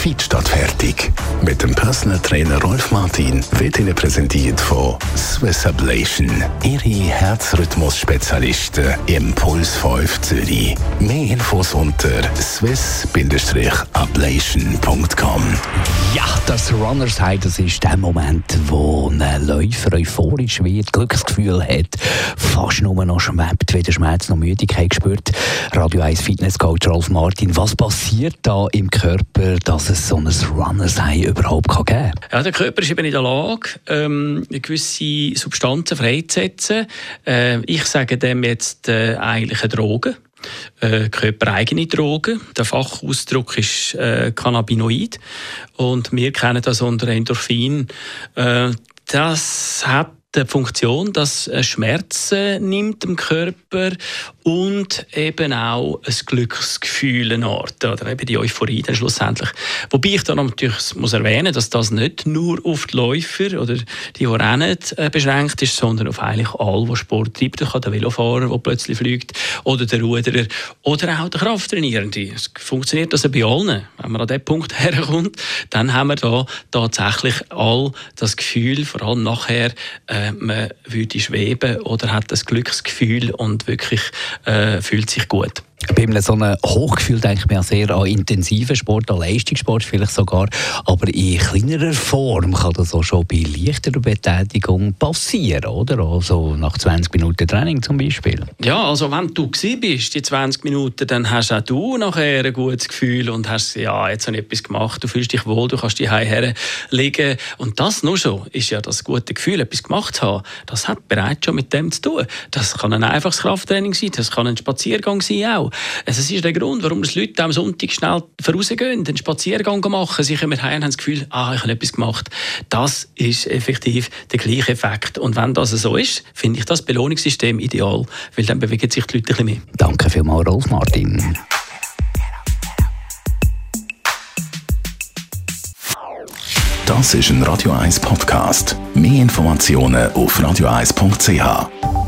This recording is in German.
Fit fertig. Mit dem Personal Trainer Rolf Martin wird Ihnen präsentiert von Swiss Ablation. Ihre Herzrhythmus-Spezialisten im Puls 5 Zürich. Mehr Infos unter swiss-ablation.com. Ja, das Runners High, das ist der Moment, wo ein Läufer euphorisch wird, Glücksgefühl hat, fast nur noch schwebt, weder Schmerz noch Müdigkeit spürt. Radio 1 Fitnesscoach Rolf Martin, was passiert da im Körper, dass es so ein Runners High überhaupt kann geben kann? Ja, der Körper ist eben in der Lage, ähm, gewisse Substanzen freizusetzen. Äh, ich sage dem jetzt äh, eigentlich eine Droge äh, körpereigene Drogen. Der Fachausdruck ist äh, Cannabinoid und wir kennen das unter Endorphin. Äh, das hat die Funktion, dass es Schmerzen nimmt im Körper und eben auch ein Glücksgefühl eine Art, oder eben die Euphorie dann schlussendlich. Wobei ich dann natürlich muss erwähnen, dass das nicht nur auf die Läufer oder die, die rennen, äh, beschränkt ist, sondern auf eigentlich alle, die Sport treiben. Da kann der Velofahrer, der plötzlich fliegt, oder der Ruderer, oder auch der Krafttrainierende. Es funktioniert also bei allen. Wenn man an diesen Punkt herkommt, dann haben wir da tatsächlich all das Gefühl, vor allem nachher, äh, man würde schweben oder hat das Glücksgefühl und wirklich äh, fühlt sich gut. Bei einem so einem Hochgefühl denke ich mir sehr an intensiven Sport, an Leistungssport vielleicht sogar. Aber in kleinerer Form kann das auch schon bei leichterer Betätigung passieren, oder? Also nach 20 Minuten Training zum Beispiel. Ja, also wenn du bist, die 20 Minuten, dann hast auch du nachher ein gutes Gefühl und hast, ja, jetzt habe ich etwas gemacht, du fühlst dich wohl, du kannst dich her liegen. Und das nur schon ist ja das gute Gefühl, etwas gemacht zu haben. Das hat bereits schon mit dem zu tun. Das kann ein einfaches Krafttraining sein, das kann ein Spaziergang sein auch. Also es ist der Grund, warum die Leute am Sonntag schnell vorausgehen, einen Spaziergang machen, sie kommen heim und haben das Gefühl, ah, ich habe etwas gemacht. Das ist effektiv der gleiche Effekt. Und wenn das so ist, finde ich das Belohnungssystem ideal, weil dann bewegen sich die Leute ein bisschen mehr. Danke vielmals, Rolf Martin. Das ist ein Radio 1 Podcast. Mehr Informationen auf radio1.ch.